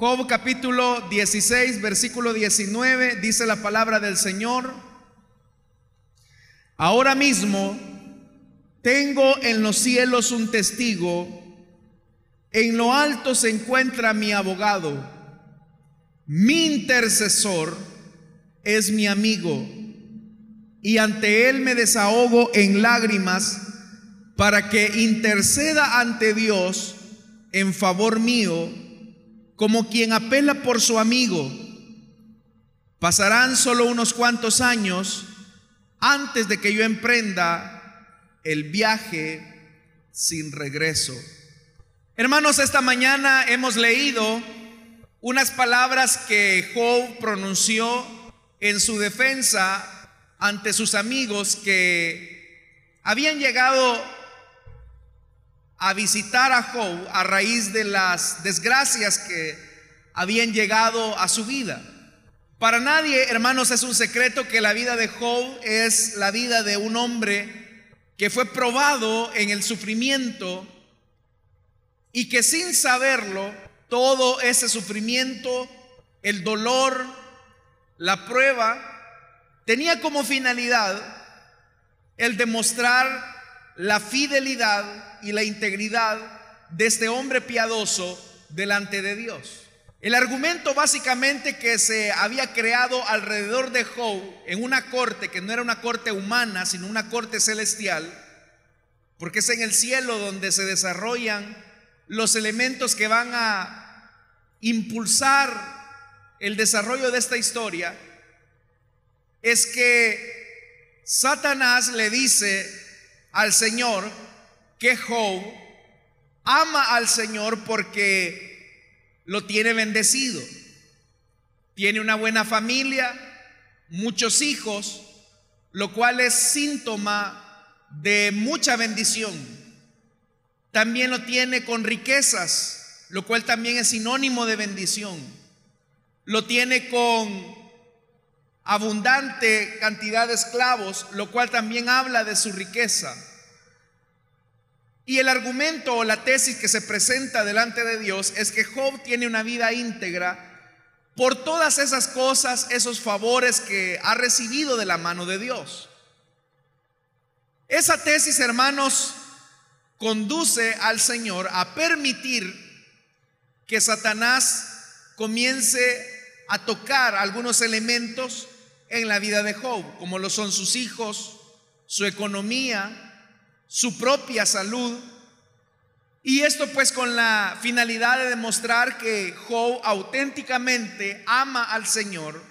Job capítulo 16, versículo 19, dice la palabra del Señor. Ahora mismo tengo en los cielos un testigo, en lo alto se encuentra mi abogado, mi intercesor es mi amigo, y ante él me desahogo en lágrimas para que interceda ante Dios en favor mío, como quien apela por su amigo. Pasarán solo unos cuantos años antes de que yo emprenda el viaje sin regreso. Hermanos, esta mañana hemos leído unas palabras que Job pronunció en su defensa ante sus amigos que habían llegado a visitar a Job a raíz de las desgracias que habían llegado a su vida. Para nadie, hermanos, es un secreto que la vida de Job es la vida de un hombre que fue probado en el sufrimiento y que sin saberlo, todo ese sufrimiento, el dolor, la prueba, tenía como finalidad el demostrar la fidelidad y la integridad de este hombre piadoso delante de Dios. El argumento básicamente que se había creado alrededor de Job en una corte que no era una corte humana, sino una corte celestial, porque es en el cielo donde se desarrollan los elementos que van a impulsar el desarrollo de esta historia, es que Satanás le dice al Señor que Job ama al Señor porque lo tiene bendecido. Tiene una buena familia, muchos hijos, lo cual es síntoma de mucha bendición. También lo tiene con riquezas, lo cual también es sinónimo de bendición. Lo tiene con abundante cantidad de esclavos, lo cual también habla de su riqueza. Y el argumento o la tesis que se presenta delante de Dios es que Job tiene una vida íntegra por todas esas cosas, esos favores que ha recibido de la mano de Dios. Esa tesis, hermanos, conduce al Señor a permitir que Satanás comience a tocar algunos elementos en la vida de Job, como lo son sus hijos, su economía, su propia salud. Y esto pues con la finalidad de demostrar que Job auténticamente ama al Señor,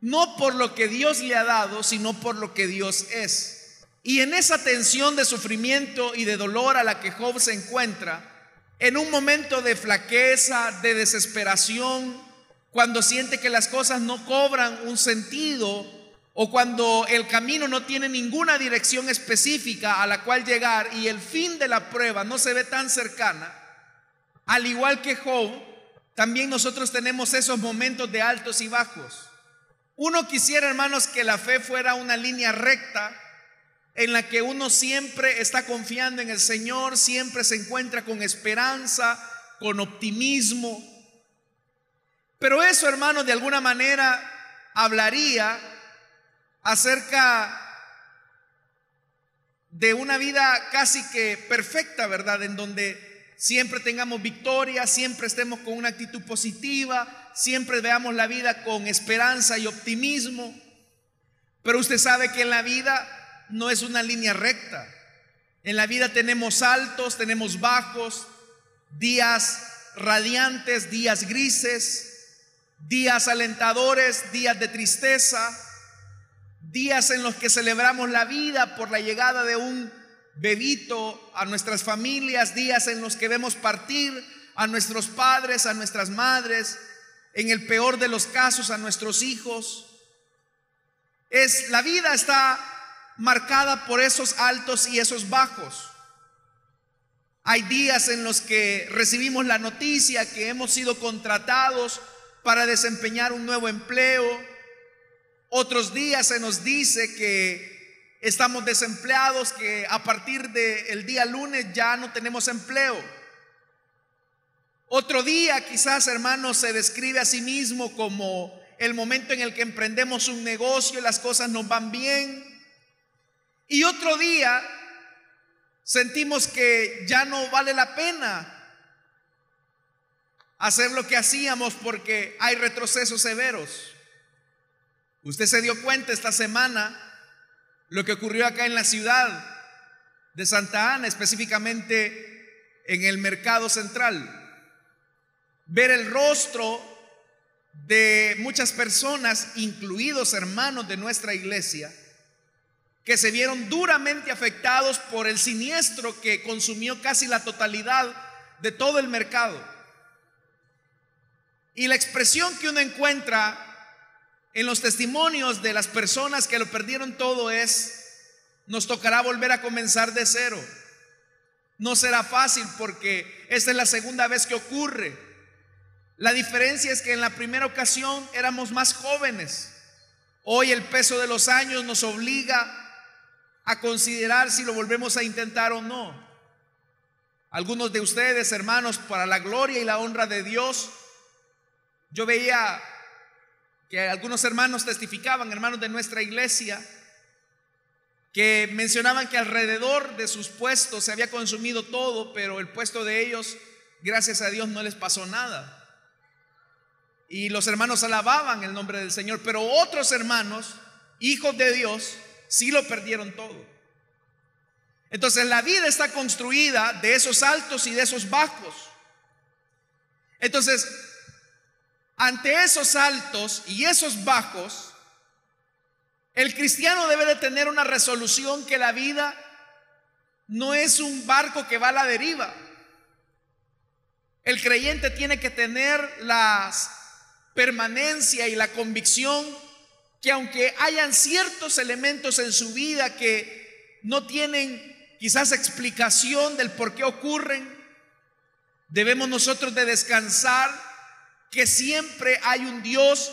no por lo que Dios le ha dado, sino por lo que Dios es. Y en esa tensión de sufrimiento y de dolor a la que Job se encuentra, en un momento de flaqueza, de desesperación, cuando siente que las cosas no cobran un sentido o cuando el camino no tiene ninguna dirección específica a la cual llegar y el fin de la prueba no se ve tan cercana, al igual que Job, también nosotros tenemos esos momentos de altos y bajos. Uno quisiera, hermanos, que la fe fuera una línea recta en la que uno siempre está confiando en el Señor, siempre se encuentra con esperanza, con optimismo. Pero eso, hermanos, de alguna manera hablaría acerca de una vida casi que perfecta, ¿verdad? En donde siempre tengamos victoria, siempre estemos con una actitud positiva, siempre veamos la vida con esperanza y optimismo. Pero usted sabe que en la vida no es una línea recta. En la vida tenemos altos, tenemos bajos, días radiantes, días grises, días alentadores, días de tristeza días en los que celebramos la vida por la llegada de un bebito a nuestras familias, días en los que vemos partir a nuestros padres, a nuestras madres, en el peor de los casos a nuestros hijos. Es la vida está marcada por esos altos y esos bajos. Hay días en los que recibimos la noticia que hemos sido contratados para desempeñar un nuevo empleo, otros días se nos dice que estamos desempleados, que a partir del día lunes ya no tenemos empleo. Otro día quizás, hermanos, se describe a sí mismo como el momento en el que emprendemos un negocio y las cosas nos van bien. Y otro día sentimos que ya no vale la pena hacer lo que hacíamos porque hay retrocesos severos. Usted se dio cuenta esta semana lo que ocurrió acá en la ciudad de Santa Ana, específicamente en el mercado central. Ver el rostro de muchas personas, incluidos hermanos de nuestra iglesia, que se vieron duramente afectados por el siniestro que consumió casi la totalidad de todo el mercado. Y la expresión que uno encuentra en los testimonios de las personas que lo perdieron todo es, nos tocará volver a comenzar de cero. No será fácil porque esta es la segunda vez que ocurre. La diferencia es que en la primera ocasión éramos más jóvenes. Hoy el peso de los años nos obliga a considerar si lo volvemos a intentar o no. Algunos de ustedes, hermanos, para la gloria y la honra de Dios, yo veía que algunos hermanos testificaban, hermanos de nuestra iglesia, que mencionaban que alrededor de sus puestos se había consumido todo, pero el puesto de ellos, gracias a Dios, no les pasó nada. Y los hermanos alababan el nombre del Señor, pero otros hermanos, hijos de Dios, sí lo perdieron todo. Entonces la vida está construida de esos altos y de esos bajos. Entonces, ante esos altos y esos bajos, el cristiano debe de tener una resolución que la vida no es un barco que va a la deriva. El creyente tiene que tener la permanencia y la convicción que aunque hayan ciertos elementos en su vida que no tienen quizás explicación del por qué ocurren, debemos nosotros de descansar que siempre hay un Dios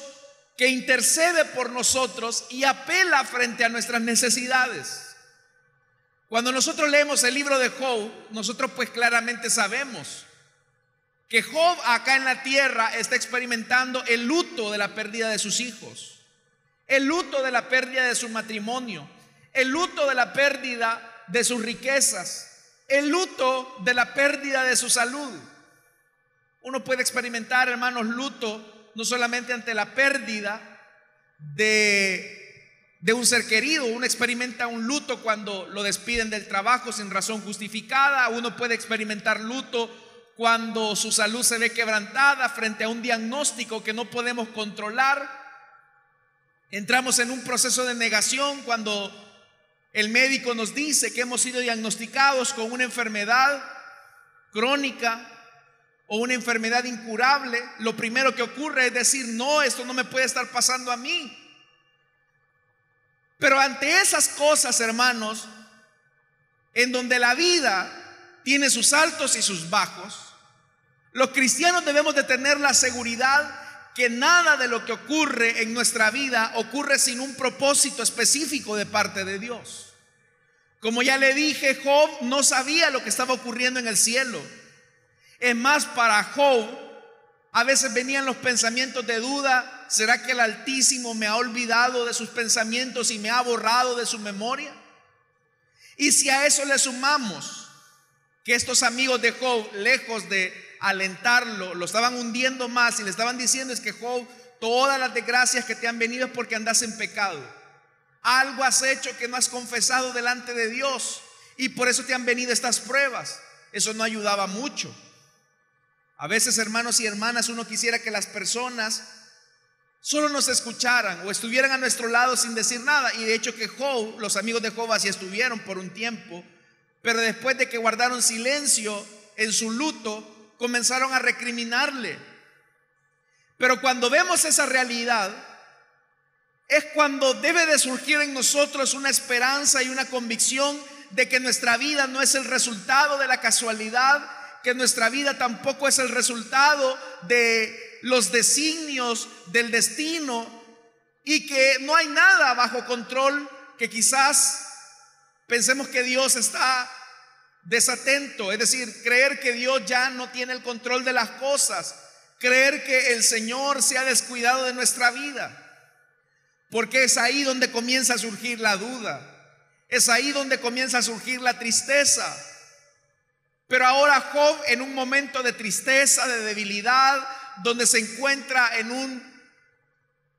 que intercede por nosotros y apela frente a nuestras necesidades. Cuando nosotros leemos el libro de Job, nosotros pues claramente sabemos que Job acá en la tierra está experimentando el luto de la pérdida de sus hijos el luto de la pérdida de su matrimonio, el luto de la pérdida de sus riquezas, el luto de la pérdida de su salud. Uno puede experimentar, hermanos, luto no solamente ante la pérdida de, de un ser querido, uno experimenta un luto cuando lo despiden del trabajo sin razón justificada, uno puede experimentar luto cuando su salud se ve quebrantada frente a un diagnóstico que no podemos controlar. Entramos en un proceso de negación cuando el médico nos dice que hemos sido diagnosticados con una enfermedad crónica o una enfermedad incurable. Lo primero que ocurre es decir, no, esto no me puede estar pasando a mí. Pero ante esas cosas, hermanos, en donde la vida tiene sus altos y sus bajos, los cristianos debemos de tener la seguridad que nada de lo que ocurre en nuestra vida ocurre sin un propósito específico de parte de Dios. Como ya le dije, Job no sabía lo que estaba ocurriendo en el cielo. Es más, para Job a veces venían los pensamientos de duda, ¿será que el Altísimo me ha olvidado de sus pensamientos y me ha borrado de su memoria? Y si a eso le sumamos que estos amigos de Job, lejos de alentarlo, lo estaban hundiendo más y le estaban diciendo es que Job, todas las desgracias que te han venido es porque andas en pecado. Algo has hecho que no has confesado delante de Dios y por eso te han venido estas pruebas. Eso no ayudaba mucho. A veces, hermanos y hermanas, uno quisiera que las personas solo nos escucharan o estuvieran a nuestro lado sin decir nada. Y de hecho que Job, los amigos de Job así estuvieron por un tiempo, pero después de que guardaron silencio en su luto, comenzaron a recriminarle. Pero cuando vemos esa realidad, es cuando debe de surgir en nosotros una esperanza y una convicción de que nuestra vida no es el resultado de la casualidad, que nuestra vida tampoco es el resultado de los designios del destino y que no hay nada bajo control que quizás pensemos que Dios está desatento, es decir, creer que Dios ya no tiene el control de las cosas, creer que el Señor se ha descuidado de nuestra vida, porque es ahí donde comienza a surgir la duda, es ahí donde comienza a surgir la tristeza. Pero ahora Job en un momento de tristeza, de debilidad, donde se encuentra en un,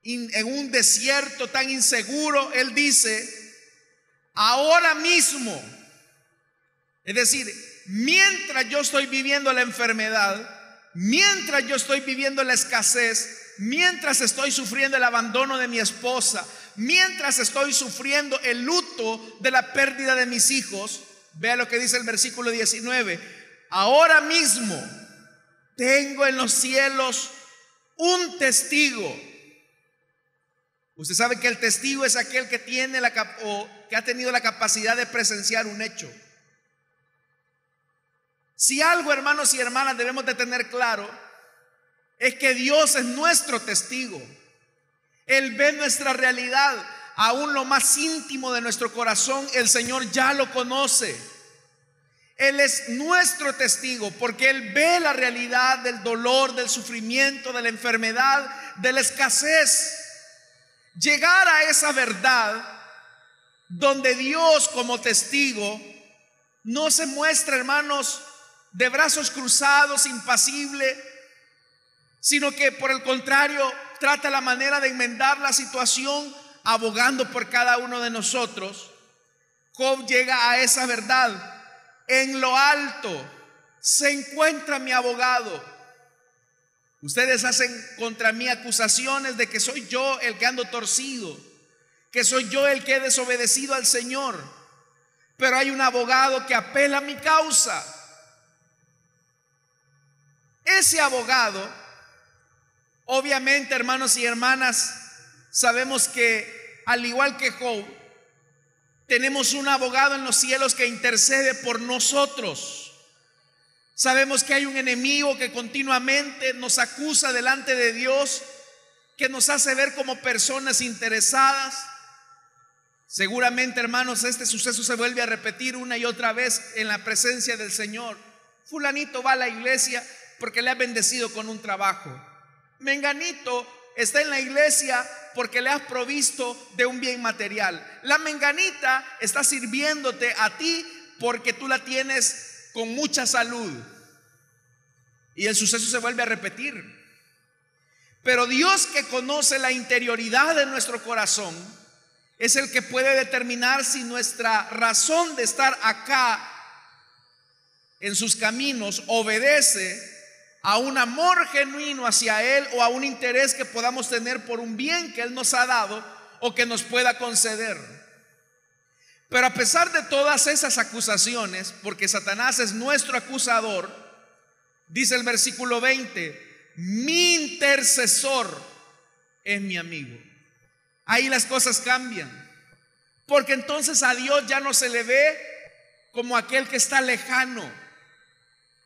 en un desierto tan inseguro, él dice, ahora mismo, es decir, mientras yo estoy viviendo la enfermedad, mientras yo estoy viviendo la escasez, mientras estoy sufriendo el abandono de mi esposa, mientras estoy sufriendo el luto de la pérdida de mis hijos, vea lo que dice el versículo 19, ahora mismo tengo en los cielos un testigo. Usted sabe que el testigo es aquel que tiene la o que ha tenido la capacidad de presenciar un hecho. Si algo, hermanos y hermanas, debemos de tener claro, es que Dios es nuestro testigo. Él ve nuestra realidad, aún lo más íntimo de nuestro corazón, el Señor ya lo conoce. Él es nuestro testigo porque Él ve la realidad del dolor, del sufrimiento, de la enfermedad, de la escasez. Llegar a esa verdad donde Dios como testigo no se muestra, hermanos, de brazos cruzados, impasible, sino que por el contrario trata la manera de enmendar la situación abogando por cada uno de nosotros. Job llega a esa verdad. En lo alto se encuentra mi abogado. Ustedes hacen contra mí acusaciones de que soy yo el que ando torcido, que soy yo el que he desobedecido al Señor. Pero hay un abogado que apela a mi causa. Ese abogado, obviamente hermanos y hermanas, sabemos que al igual que Job, tenemos un abogado en los cielos que intercede por nosotros. Sabemos que hay un enemigo que continuamente nos acusa delante de Dios, que nos hace ver como personas interesadas. Seguramente, hermanos, este suceso se vuelve a repetir una y otra vez en la presencia del Señor. Fulanito va a la iglesia, porque le ha bendecido con un trabajo. Menganito está en la iglesia porque le has provisto de un bien material. La menganita está sirviéndote a ti porque tú la tienes con mucha salud. Y el suceso se vuelve a repetir. Pero Dios que conoce la interioridad de nuestro corazón es el que puede determinar si nuestra razón de estar acá en sus caminos obedece a un amor genuino hacia Él o a un interés que podamos tener por un bien que Él nos ha dado o que nos pueda conceder. Pero a pesar de todas esas acusaciones, porque Satanás es nuestro acusador, dice el versículo 20, mi intercesor es mi amigo. Ahí las cosas cambian. Porque entonces a Dios ya no se le ve como aquel que está lejano,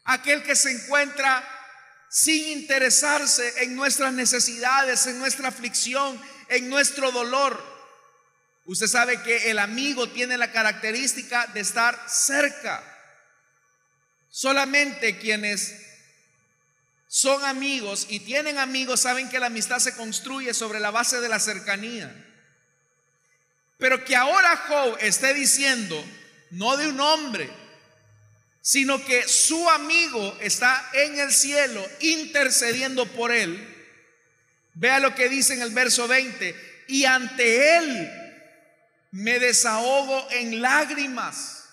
aquel que se encuentra sin interesarse en nuestras necesidades, en nuestra aflicción, en nuestro dolor. Usted sabe que el amigo tiene la característica de estar cerca. Solamente quienes son amigos y tienen amigos saben que la amistad se construye sobre la base de la cercanía. Pero que ahora Job esté diciendo, no de un hombre, sino que su amigo está en el cielo intercediendo por él. Vea lo que dice en el verso 20, y ante él me desahogo en lágrimas.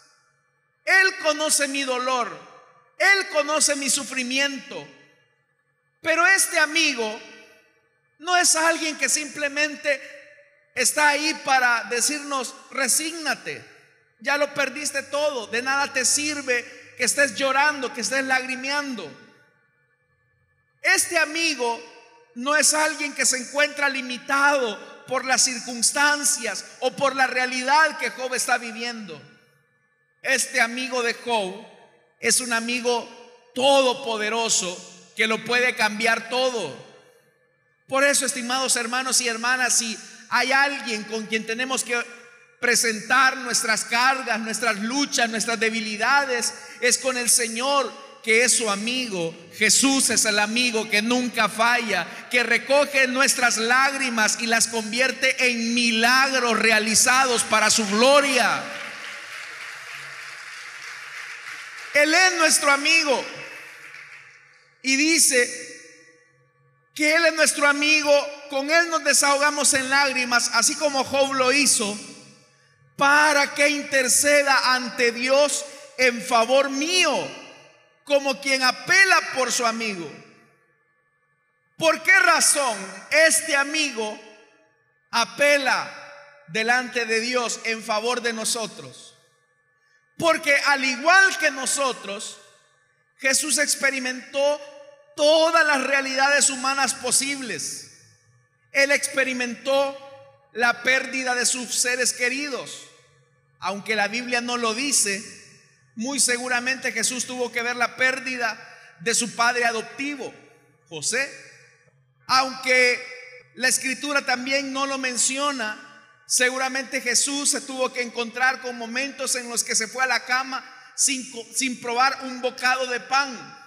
Él conoce mi dolor, él conoce mi sufrimiento, pero este amigo no es alguien que simplemente está ahí para decirnos, resígnate, ya lo perdiste todo, de nada te sirve que estés llorando, que estés lagrimeando. Este amigo no es alguien que se encuentra limitado por las circunstancias o por la realidad que Job está viviendo. Este amigo de Job es un amigo todopoderoso que lo puede cambiar todo. Por eso, estimados hermanos y hermanas, si hay alguien con quien tenemos que presentar nuestras cargas, nuestras luchas, nuestras debilidades, es con el Señor que es su amigo. Jesús es el amigo que nunca falla, que recoge nuestras lágrimas y las convierte en milagros realizados para su gloria. Él es nuestro amigo. Y dice que Él es nuestro amigo, con Él nos desahogamos en lágrimas, así como Job lo hizo, para que interceda ante Dios en favor mío, como quien apela por su amigo. ¿Por qué razón este amigo apela delante de Dios en favor de nosotros? Porque al igual que nosotros, Jesús experimentó todas las realidades humanas posibles. Él experimentó la pérdida de sus seres queridos. Aunque la Biblia no lo dice, muy seguramente Jesús tuvo que ver la pérdida de su padre adoptivo, José. Aunque la escritura también no lo menciona, seguramente Jesús se tuvo que encontrar con momentos en los que se fue a la cama sin, sin probar un bocado de pan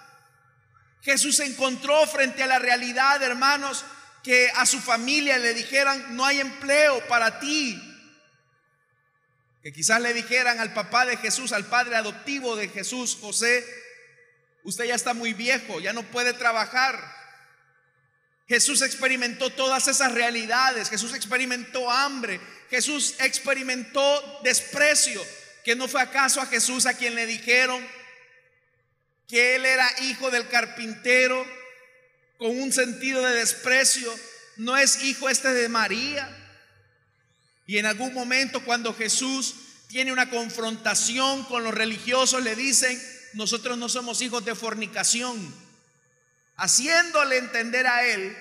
Jesús encontró frente a la realidad, hermanos, que a su familia le dijeran, no hay empleo para ti. Que quizás le dijeran al papá de Jesús, al padre adoptivo de Jesús, José, usted ya está muy viejo, ya no puede trabajar. Jesús experimentó todas esas realidades, Jesús experimentó hambre, Jesús experimentó desprecio, que no fue acaso a Jesús a quien le dijeron, que él era hijo del carpintero con un sentido de desprecio, no es hijo este de María. Y en algún momento cuando Jesús tiene una confrontación con los religiosos, le dicen, nosotros no somos hijos de fornicación, haciéndole entender a él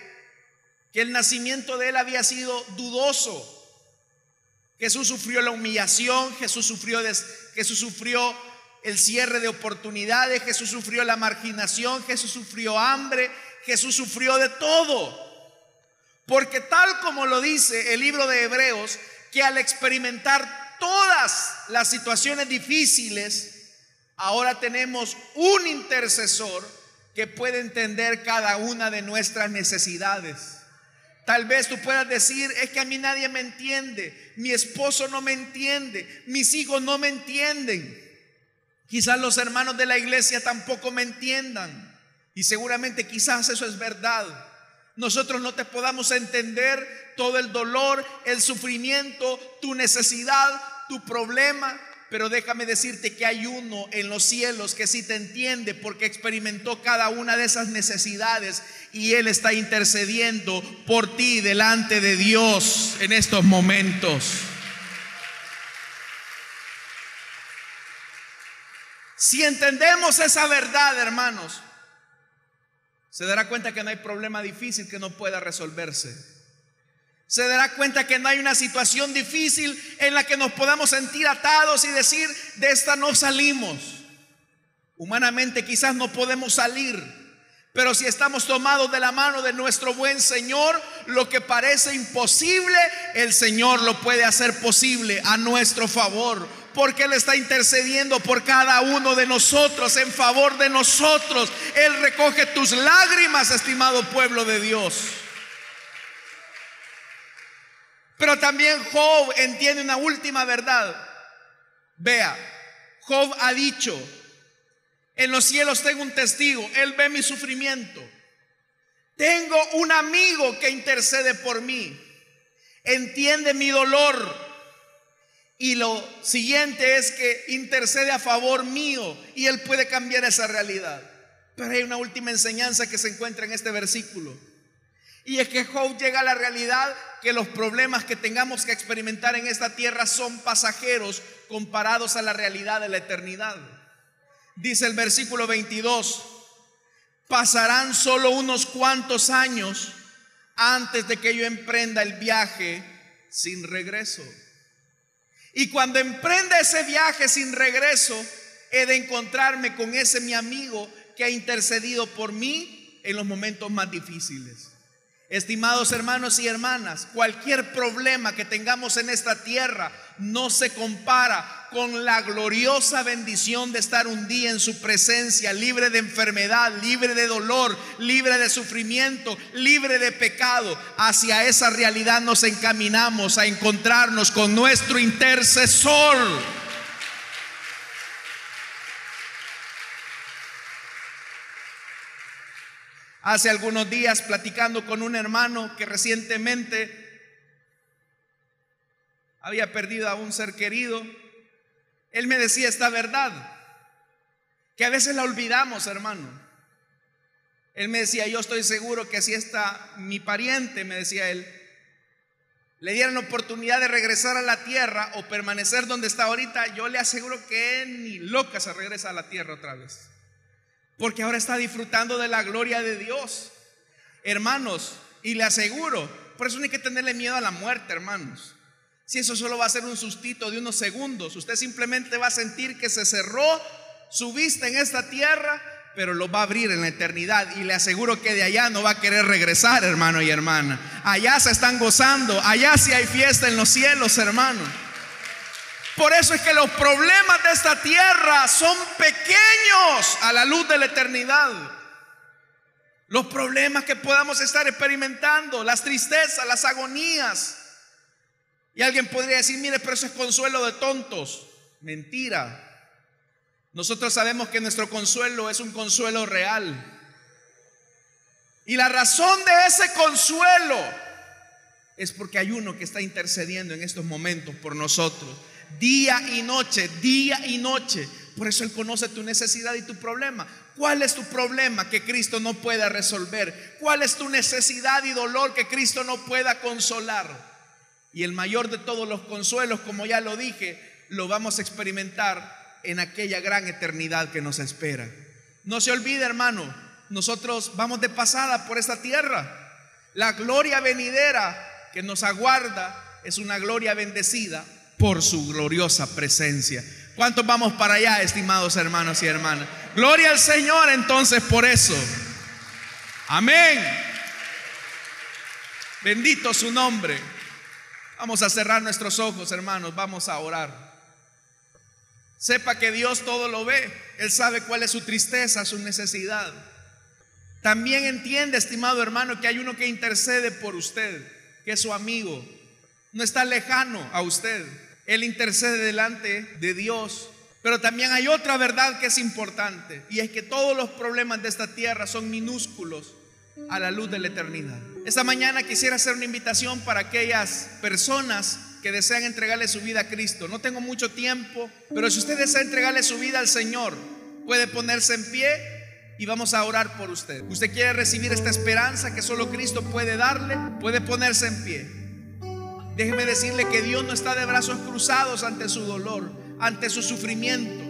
que el nacimiento de él había sido dudoso. Jesús sufrió la humillación, Jesús sufrió, Jesús sufrió el cierre de oportunidades, Jesús sufrió la marginación, Jesús sufrió hambre, Jesús sufrió de todo. Porque tal como lo dice el libro de Hebreos, que al experimentar todas las situaciones difíciles, ahora tenemos un intercesor que puede entender cada una de nuestras necesidades. Tal vez tú puedas decir, es que a mí nadie me entiende, mi esposo no me entiende, mis hijos no me entienden. Quizás los hermanos de la iglesia tampoco me entiendan. Y seguramente quizás eso es verdad. Nosotros no te podamos entender todo el dolor, el sufrimiento, tu necesidad, tu problema. Pero déjame decirte que hay uno en los cielos que sí te entiende porque experimentó cada una de esas necesidades y Él está intercediendo por ti delante de Dios en estos momentos. Si entendemos esa verdad, hermanos, se dará cuenta que no hay problema difícil que no pueda resolverse. Se dará cuenta que no hay una situación difícil en la que nos podamos sentir atados y decir, de esta no salimos. Humanamente quizás no podemos salir, pero si estamos tomados de la mano de nuestro buen Señor, lo que parece imposible, el Señor lo puede hacer posible a nuestro favor porque Él está intercediendo por cada uno de nosotros, en favor de nosotros. Él recoge tus lágrimas, estimado pueblo de Dios. Pero también Job entiende una última verdad. Vea, Job ha dicho, en los cielos tengo un testigo, Él ve mi sufrimiento. Tengo un amigo que intercede por mí, entiende mi dolor, y lo siguiente es que intercede a favor mío y Él puede cambiar esa realidad. Pero hay una última enseñanza que se encuentra en este versículo. Y es que Job llega a la realidad que los problemas que tengamos que experimentar en esta tierra son pasajeros comparados a la realidad de la eternidad. Dice el versículo 22, pasarán solo unos cuantos años antes de que yo emprenda el viaje sin regreso. Y cuando emprenda ese viaje sin regreso, he de encontrarme con ese mi amigo que ha intercedido por mí en los momentos más difíciles. Estimados hermanos y hermanas, cualquier problema que tengamos en esta tierra no se compara con la gloriosa bendición de estar un día en su presencia, libre de enfermedad, libre de dolor, libre de sufrimiento, libre de pecado. Hacia esa realidad nos encaminamos a encontrarnos con nuestro intercesor. Hace algunos días platicando con un hermano que recientemente había perdido a un ser querido, él me decía esta verdad, que a veces la olvidamos, hermano. Él me decía, yo estoy seguro que si está mi pariente, me decía él, le dieran oportunidad de regresar a la tierra o permanecer donde está ahorita, yo le aseguro que ni loca se regresa a la tierra otra vez. Porque ahora está disfrutando de la gloria de Dios. Hermanos, y le aseguro, por eso no hay que tenerle miedo a la muerte, hermanos. Si eso solo va a ser un sustito de unos segundos, usted simplemente va a sentir que se cerró su vista en esta tierra, pero lo va a abrir en la eternidad. Y le aseguro que de allá no va a querer regresar, hermano y hermana. Allá se están gozando, allá sí hay fiesta en los cielos, hermano. Por eso es que los problemas de esta tierra son pequeños a la luz de la eternidad. Los problemas que podamos estar experimentando, las tristezas, las agonías. Y alguien podría decir, mire, pero eso es consuelo de tontos. Mentira. Nosotros sabemos que nuestro consuelo es un consuelo real. Y la razón de ese consuelo es porque hay uno que está intercediendo en estos momentos por nosotros día y noche, día y noche. Por eso Él conoce tu necesidad y tu problema. ¿Cuál es tu problema que Cristo no pueda resolver? ¿Cuál es tu necesidad y dolor que Cristo no pueda consolar? Y el mayor de todos los consuelos, como ya lo dije, lo vamos a experimentar en aquella gran eternidad que nos espera. No se olvide, hermano, nosotros vamos de pasada por esta tierra. La gloria venidera que nos aguarda es una gloria bendecida por su gloriosa presencia. ¿Cuántos vamos para allá, estimados hermanos y hermanas? Gloria al Señor entonces por eso. Amén. Bendito su nombre. Vamos a cerrar nuestros ojos, hermanos. Vamos a orar. Sepa que Dios todo lo ve. Él sabe cuál es su tristeza, su necesidad. También entiende, estimado hermano, que hay uno que intercede por usted, que es su amigo. No está lejano a usted. Él intercede delante de Dios. Pero también hay otra verdad que es importante y es que todos los problemas de esta tierra son minúsculos a la luz de la eternidad. Esta mañana quisiera hacer una invitación para aquellas personas que desean entregarle su vida a Cristo. No tengo mucho tiempo, pero si usted desea entregarle su vida al Señor, puede ponerse en pie y vamos a orar por usted. Usted quiere recibir esta esperanza que solo Cristo puede darle, puede ponerse en pie. Déjeme decirle que Dios no está de brazos cruzados ante su dolor, ante su sufrimiento.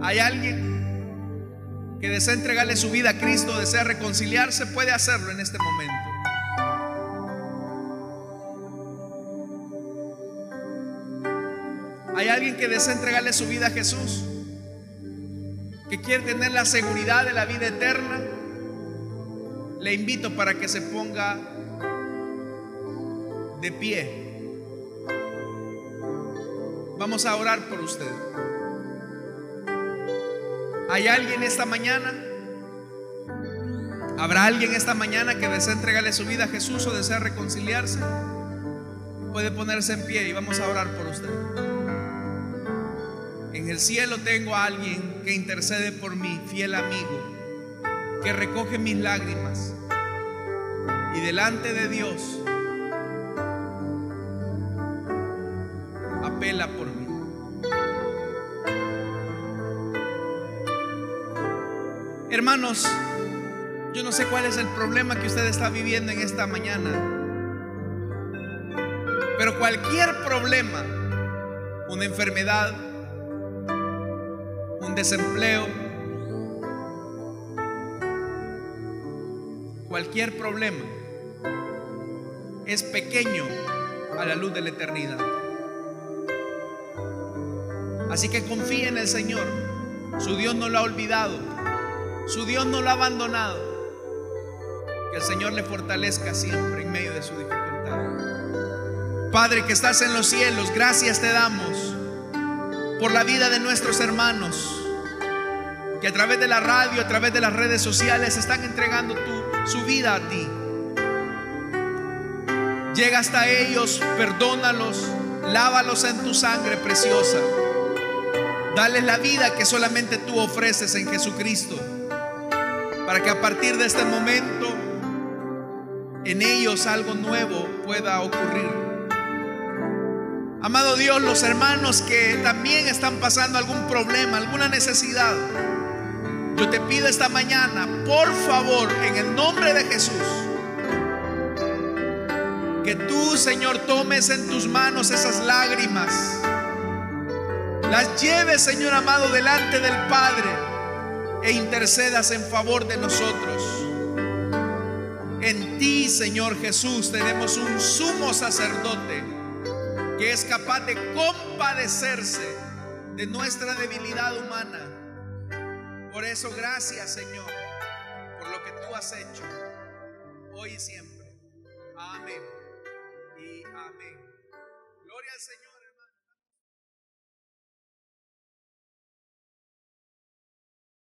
Hay alguien que desea entregarle su vida a Cristo, desea reconciliarse, puede hacerlo en este momento. Hay alguien que desea entregarle su vida a Jesús, que quiere tener la seguridad de la vida eterna. Le invito para que se ponga de pie. Vamos a orar por usted. ¿Hay alguien esta mañana? ¿Habrá alguien esta mañana que desea entregarle su vida a Jesús o desea reconciliarse? Puede ponerse en pie y vamos a orar por usted. En el cielo tengo a alguien que intercede por mí, fiel amigo, que recoge mis lágrimas y delante de Dios Hermanos, yo no sé cuál es el problema que usted está viviendo en esta mañana. Pero cualquier problema, una enfermedad, un desempleo, cualquier problema es pequeño a la luz de la eternidad. Así que confíe en el Señor. Su Dios no lo ha olvidado. Su Dios no lo ha abandonado. Que el Señor le fortalezca siempre en medio de su dificultad. Padre que estás en los cielos, gracias te damos por la vida de nuestros hermanos que a través de la radio, a través de las redes sociales están entregando su vida a ti. Llega hasta ellos, perdónalos, lávalos en tu sangre preciosa. Dales la vida que solamente tú ofreces en Jesucristo, para que a partir de este momento en ellos algo nuevo pueda ocurrir. Amado Dios, los hermanos que también están pasando algún problema, alguna necesidad, yo te pido esta mañana, por favor, en el nombre de Jesús, que tú, Señor, tomes en tus manos esas lágrimas, las lleves, Señor amado, delante del Padre e intercedas en favor de nosotros. En ti, Señor Jesús, tenemos un sumo sacerdote que es capaz de compadecerse de nuestra debilidad humana. Por eso, gracias Señor, por lo que tú has hecho, hoy y siempre. Amén y amén. Gloria al Señor.